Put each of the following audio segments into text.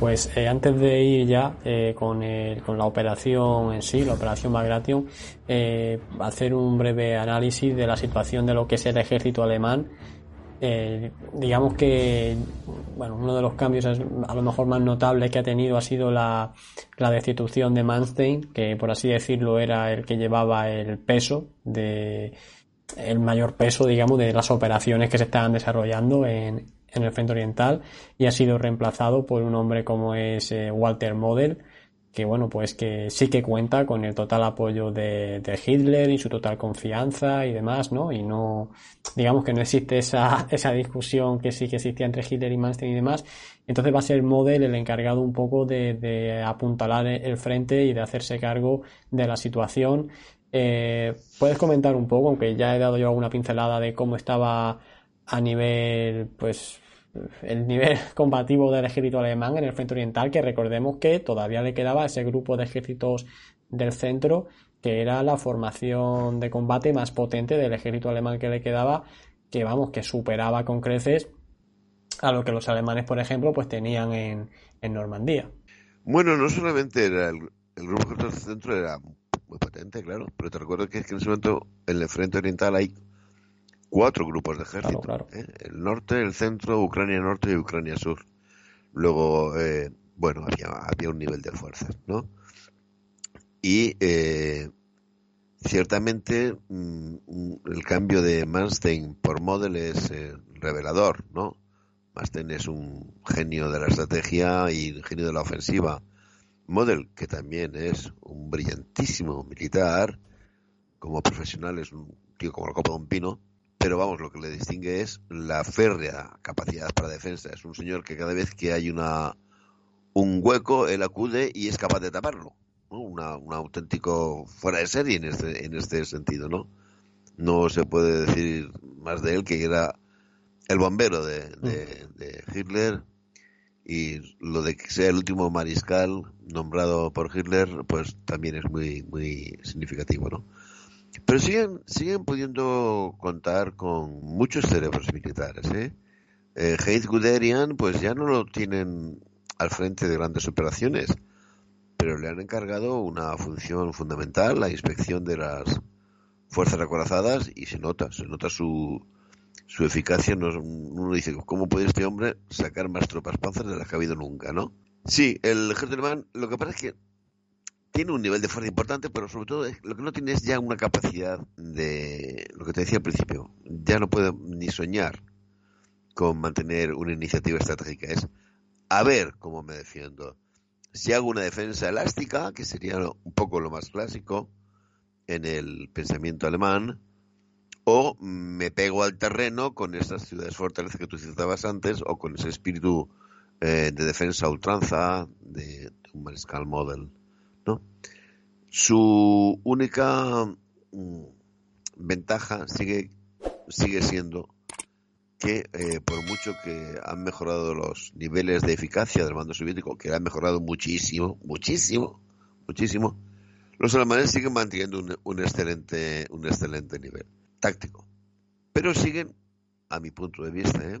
Pues eh, antes de ir ya eh, con, con, la operación en sí, la operación Bagration, eh, hacer un breve análisis de la situación de lo que es el ejército alemán. digamos que bueno, uno de los cambios a lo mejor más notables que ha tenido ha sido la, la destitución de Manstein, que por así decirlo era el que llevaba el peso de el mayor peso, digamos, de las operaciones que se estaban desarrollando en, en el frente oriental y ha sido reemplazado por un hombre como es eh, Walter Model, que bueno, pues que sí que cuenta con el total apoyo de, Hitler y su total confianza y demás, ¿no? Y no, digamos que no existe esa, esa discusión que sí que existía entre Hitler y Manstein y demás. Entonces va a ser Model el encargado un poco de, apuntalar el frente y de hacerse cargo de la situación. Eh, ¿Puedes comentar un poco, aunque ya he dado yo alguna pincelada de cómo estaba a nivel, pues, el nivel combativo del ejército alemán en el frente oriental, que recordemos que todavía le quedaba ese grupo de ejércitos del centro, que era la formación de combate más potente del ejército alemán que le quedaba, que vamos, que superaba con creces a lo que los alemanes, por ejemplo, pues tenían en, en Normandía. Bueno, no solamente era el, grupo del centro era muy potente, claro, pero te recuerdo que, es que en ese momento en el frente oriental hay cuatro grupos de ejército. ¿eh? El norte, el centro, Ucrania Norte y Ucrania Sur. Luego, eh, bueno, había, había un nivel de fuerzas, ¿no? Y eh, ciertamente mm, el cambio de Manstein por Model es revelador, ¿no? Manstein es un genio de la estrategia y un genio de la ofensiva. Model, que también es un brillantísimo militar, como profesional es un tío como la copa de un pino, pero vamos, lo que le distingue es la férrea capacidad para defensa. Es un señor que cada vez que hay una un hueco, él acude y es capaz de taparlo. un auténtico fuera de serie en este, en este sentido, ¿no? No se puede decir más de él que era el bombero de, de Hitler y lo de que sea el último mariscal nombrado por Hitler, pues también es muy, muy significativo, ¿no? Pero siguen, siguen pudiendo contar con muchos cerebros militares. ¿eh? eh Guderian, pues ya no lo tienen al frente de grandes operaciones, pero le han encargado una función fundamental, la inspección de las fuerzas acorazadas, y se nota, se nota su, su eficacia. uno dice, ¿cómo puede este hombre sacar más tropas panzer de las que ha habido nunca, no? Sí, el ejército lo que pasa es que tiene un nivel de fuerza importante, pero sobre todo lo que no tiene es ya una capacidad de, lo que te decía al principio, ya no puede ni soñar con mantener una iniciativa estratégica. Es a ver cómo me defiendo. Si hago una defensa elástica, que sería un poco lo más clásico en el pensamiento alemán, o me pego al terreno con esas ciudades fortalezas que tú citabas antes, o con ese espíritu eh, de defensa ultranza de un mariscal model. Su única mm, ventaja sigue, sigue siendo que eh, por mucho que han mejorado los niveles de eficacia del mando soviético, que han mejorado muchísimo, muchísimo, muchísimo, los alemanes siguen manteniendo un, excelente, un excelente nivel táctico. Pero siguen, a mi punto de vista, ¿eh?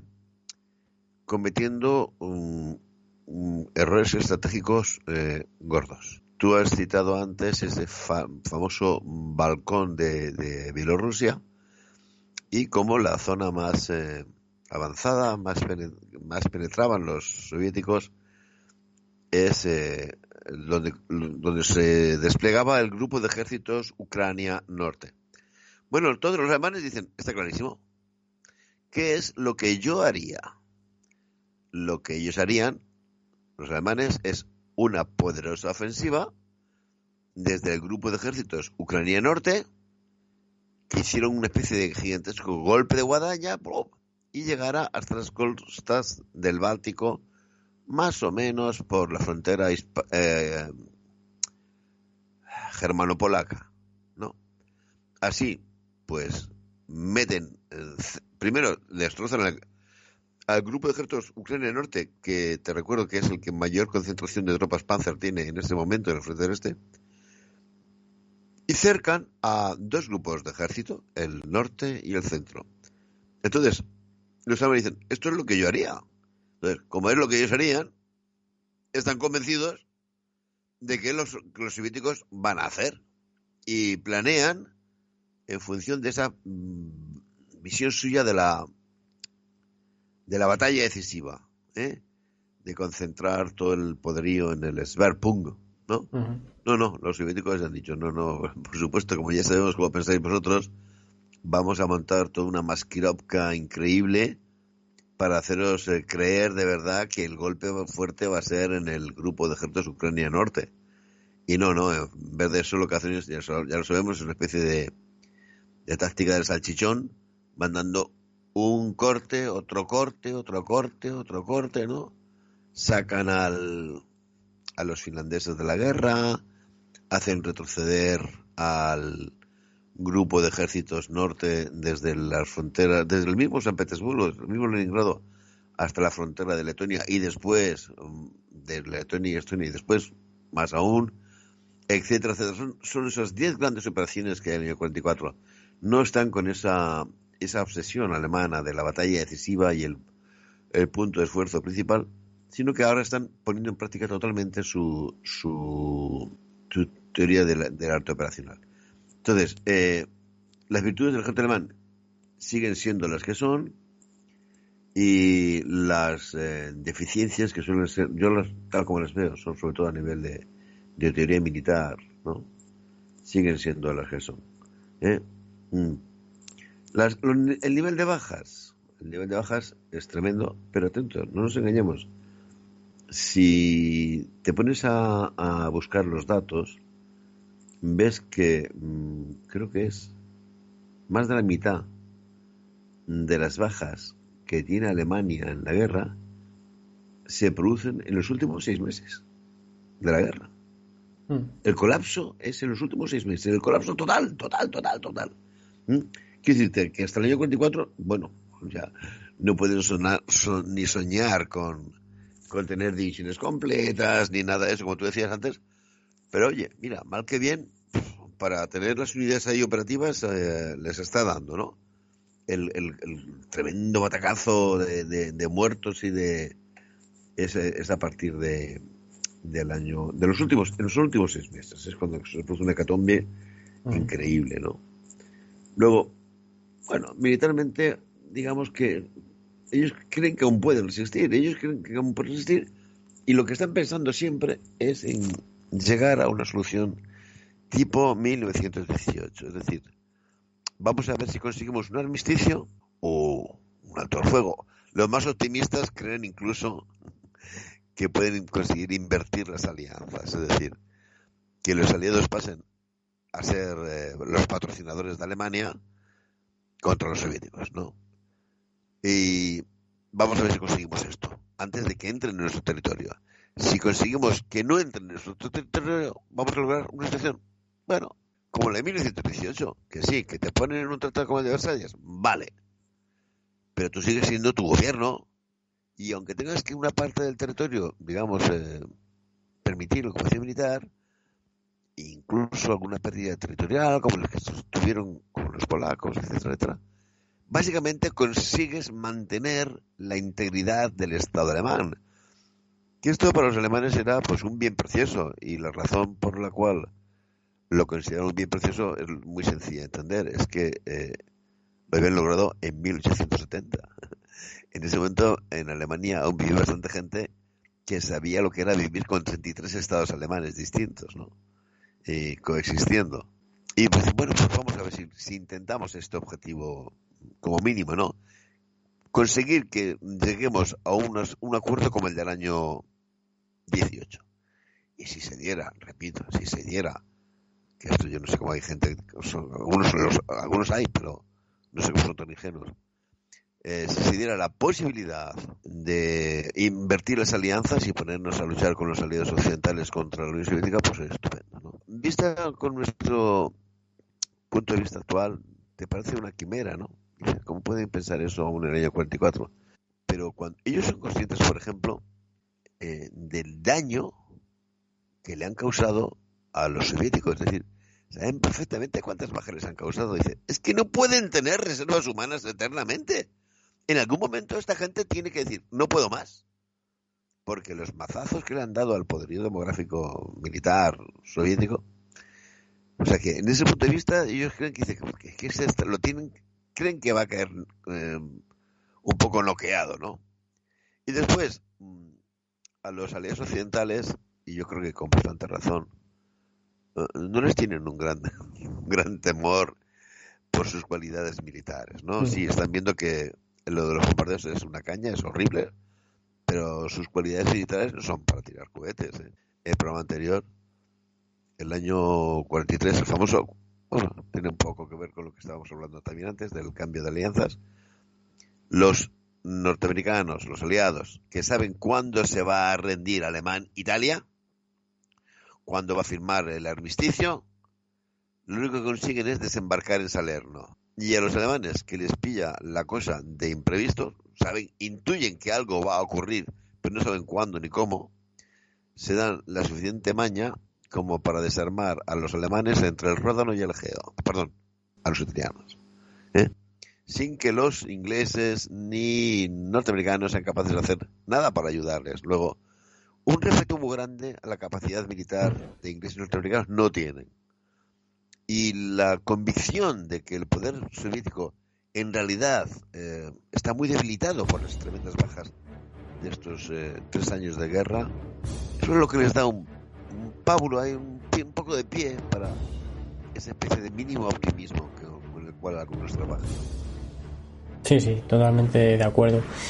cometiendo errores estratégicos eh, gordos. Tú has citado antes ese famoso balcón de, Bielorrusia y cómo la zona más eh, avanzada, más, más penetraban los soviéticos, es eh, donde, donde se desplegaba el grupo de ejércitos Ucrania Norte. Bueno, todos los alemanes dicen, está clarísimo, ¿qué es lo que yo haría? Lo que ellos harían, los alemanes, es una poderosa ofensiva desde el grupo de ejércitos Ucrania Norte, que hicieron una especie de gigantesco golpe de guadaña y llegara hasta las costas del Báltico, más o menos por la frontera eh, germano-polaca. ¿no? Así, pues, meten, primero destrozan al grupo de ejércitos Ucrania Norte, que te recuerdo que es el que mayor concentración de tropas Panzer tiene en este momento en el frente del este, y cercan a dos grupos de ejército, el norte y el centro. Entonces, los alemanes dicen, esto es lo que yo haría. Entonces, como es lo que ellos harían, están convencidos de que los, los soviéticos van a hacer y planean en función de esa mm, visión suya de la de la batalla decisiva, ¿eh? de concentrar todo el poderío en el Sverpung, ¿no? No, no, los soviéticos han dicho, no, no, por supuesto, como ya sabemos cómo pensáis vosotros, vamos a montar toda una masquirovka increíble para haceros eh, creer de verdad que el golpe fuerte va a ser en el grupo de ejércitos Ucrania Norte. Y no, no, en vez de eso lo que hacen es, ya, lo sabemos, es una especie de, de táctica del salchichón, mandando un corte, otro corte, otro corte, otro corte, ¿no? Sacan al, a los finlandeses de la guerra, hacen retroceder al grupo de ejércitos norte desde las fronteras, desde el mismo San Petersburgo, el mismo Leningrado, hasta la frontera de Letonia y después mm, de Letonia y Estonia y después más aún, etcétera, etcétera. Son, esas diez grandes operaciones que hay en el año 44. No están con esa, esa obsesión alemana de la batalla decisiva y el, el punto de esfuerzo principal, sino que ahora están poniendo en práctica totalmente su, su, teoría del arte operacional. Entonces, eh, las virtudes del ejército alemán siguen siendo las que son y las eh, deficiencias que suelen ser, yo las, tal como las veo, son sobre todo a nivel de, de teoría militar, ¿no? Siguen siendo las que son. ¿eh? Mm. el nivel de bajas, el nivel de bajas es tremendo, pero atento, no nos engañemos si te pones a, buscar los datos, ves que mm, creo que es más de la mitad de las bajas que tiene Alemania en la guerra se producen en los últimos seis meses de la guerra. Hmm. El colapso es en los últimos seis meses, el colapso total, total, total, total. ¿Mm? Quiero decirte que hasta el año 44, bueno, ya no pueden sonar, ni soñar con, con tener divisiones completas ni nada de eso, como tú decías antes. Pero oye, mira, mal que bien, para tener las unidades ahí operativas eh, les está dando, ¿no? El, tremendo batacazo de, muertos y de es, a partir de del año de los últimos en los últimos seis meses es cuando se produce una hecatombe increíble, ¿no? Luego, bueno, militarmente digamos que ellos creen que aún pueden resistir, ellos creen que aún pueden resistir y lo que están pensando siempre es en llegar a una solución tipo 1918, es decir, vamos a ver si conseguimos un armisticio o un alto al fuego. Los más optimistas creen incluso que pueden conseguir invertir las alianzas, es decir, que los aliados pasen a ser eh, los patrocinadores de Alemania contra los soviéticos, ¿no? Y vamos a ver si conseguimos esto, antes de que entren en nuestro territorio. Si conseguimos que no entren en nuestro territorio, vamos a lograr una situación, bueno, como la de 1918, que sí, que te ponen en un tratado como el de Versalles, vale. Pero tú sigues siendo tu gobierno y aunque tengas que una parte del territorio, digamos, eh, permitir la ocupación militar, incluso alguna pérdida territorial, como las que tuvieron los polacos, etcétera, etcétera, básicamente consigues mantener la integridad del Estado alemán. Que esto para los alemanes era pues un bien precioso y la razón por la cual lo consideran un bien precioso es muy sencilla de entender, es que eh, lo habían logrado en 1870. En ese momento en Alemania aún vivía bastante gente que sabía lo que era vivir con 33 estados alemanes distintos, ¿no? Y coexistiendo. Y pues bueno, pues vamos a ver si intentamos este objetivo como mínimo, ¿no? Conseguir que lleguemos a un acuerdo como el del año 18. Y si se diera, repito, si se diera, que esto yo no sé cómo hay gente, algunos, algunos hay, pero no sé cómo son tan ingenuos. Eh, si se diera la posibilidad de invertir las alianzas y ponernos a luchar con los aliados occidentales contra la Unión Soviética, pues es estupendo. ¿no? Vista con nuestro punto de vista actual, te parece una quimera, ¿no? ¿Cómo pueden pensar eso aún en el año 44? Pero cuando ellos son conscientes, por ejemplo, eh, del daño que le han causado a los soviéticos, es decir, saben perfectamente cuántas bajas les han causado. Dicen, es que no pueden tener reservas humanas eternamente. En algún momento esta gente tiene que decir, no puedo más. porque los mazazos que le han dado al poderío demográfico militar soviético, o sea que en ese punto de vista ellos creen que, que, lo tienen, creen que va a caer eh, un poco noqueado, ¿no? Y después, mm, a los aliados occidentales, y yo creo que con bastante razón, eh, no les tienen un gran, un gran temor por sus cualidades militares, ¿no? Mm. Sí, están viendo que lo de los bombardeos es una caña, es horrible, pero sus cualidades militares no son para tirar cohetes. ¿eh? El programa anterior, el año 43, el famoso, bueno, tiene un poco que ver con lo que estábamos hablando también antes, del cambio de alianzas. Los norteamericanos, los aliados, que saben cuándo se va a rendir Alemán-Italia, cuándo va a firmar el armisticio, lo único que consiguen es desembarcar en Salerno. Y a los alemanes que les pilla la cosa de imprevisto, saben, intuyen que algo va a ocurrir, pero no saben cuándo ni cómo, se dan la suficiente maña como para desarmar a los alemanes entre el Ródano y el Egeo, perdón, a los italianos, ¿eh? sin que los ingleses ni norteamericanos sean capaces de hacer nada para ayudarles. Luego, un respeto muy grande a la capacidad militar de ingleses y norteamericanos no tienen. Y la convicción de que el poder soviético en realidad eh, está muy debilitado por las tremendas bajas de estos eh, tres años de guerra, eso es lo que les da un, pábulo, hay un, un, poco de pie para esa especie de mínimo optimismo con el cual algunos trabajan. Sí, sí, totalmente de acuerdo.